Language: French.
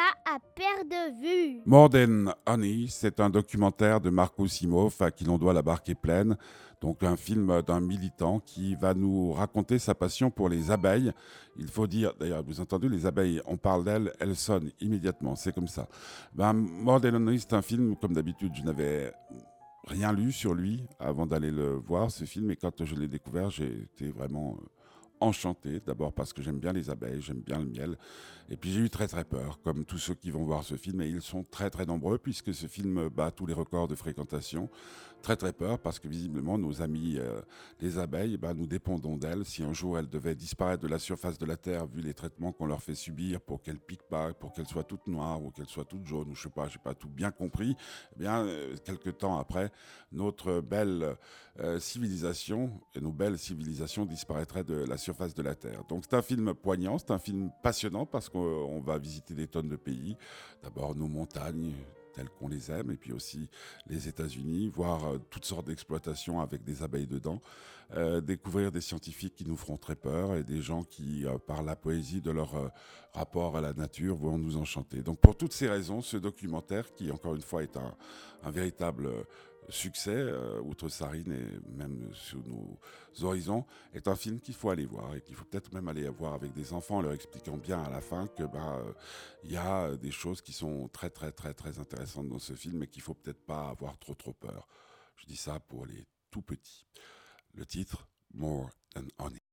pas à perdre de vue. More Than Honey, c'est un documentaire de Marco Simov à qui l'on doit la barque est pleine. Donc un film d'un militant qui va nous raconter sa passion pour les abeilles. Il faut dire, d'ailleurs, vous entendez, les abeilles, on parle d'elles, elles sonnent immédiatement, c'est comme ça. Ben, More Than Honey, c'est un film, comme d'habitude, je n'avais rien lu sur lui avant d'aller le voir, ce film, et quand je l'ai découvert, j'ai été vraiment euh, enchanté, d'abord parce que j'aime bien les abeilles, j'aime bien le miel, et puis j'ai eu très très peur, comme tous ceux qui vont voir ce film, et ils sont très très nombreux puisque ce film bat tous les records de fréquentation. Très très peur parce que visiblement nos amis euh, les abeilles, bah, nous dépendons d'elles. Si un jour elles devaient disparaître de la surface de la Terre, vu les traitements qu'on leur fait subir pour qu'elles piquent pas, pour qu'elles soient toutes noires ou qu'elles soient toutes jaunes, ou je sais pas, j'ai pas tout bien compris, eh bien euh, quelques temps après, notre belle euh, civilisation et nos belles civilisations disparaîtraient de la surface de la Terre. Donc c'est un film poignant, c'est un film passionnant parce qu'on va visiter des tonnes de pays. D'abord nos montagnes, telles qu'on les aime, et puis aussi les États-Unis, voir euh, toutes sortes d'exploitations avec des abeilles dedans, euh, découvrir des scientifiques qui nous feront très peur et des gens qui, euh, par la poésie de leur rapport à la nature, vont nous enchanter. Donc pour toutes ces raisons, ce documentaire, qui encore une fois est un véritable succès, euh, outre Sarine et même sur nos horizons, est un film qu'il faut aller voir et qu'il faut peut-être même aller voir avec des enfants en leur expliquant bien à la fin que bah il y a des choses qui sont très très très très intéressantes dans ce film et qu'il faut peut-être pas avoir trop trop peur. Je dis ça pour les tout petits. Le titre More Than Honey.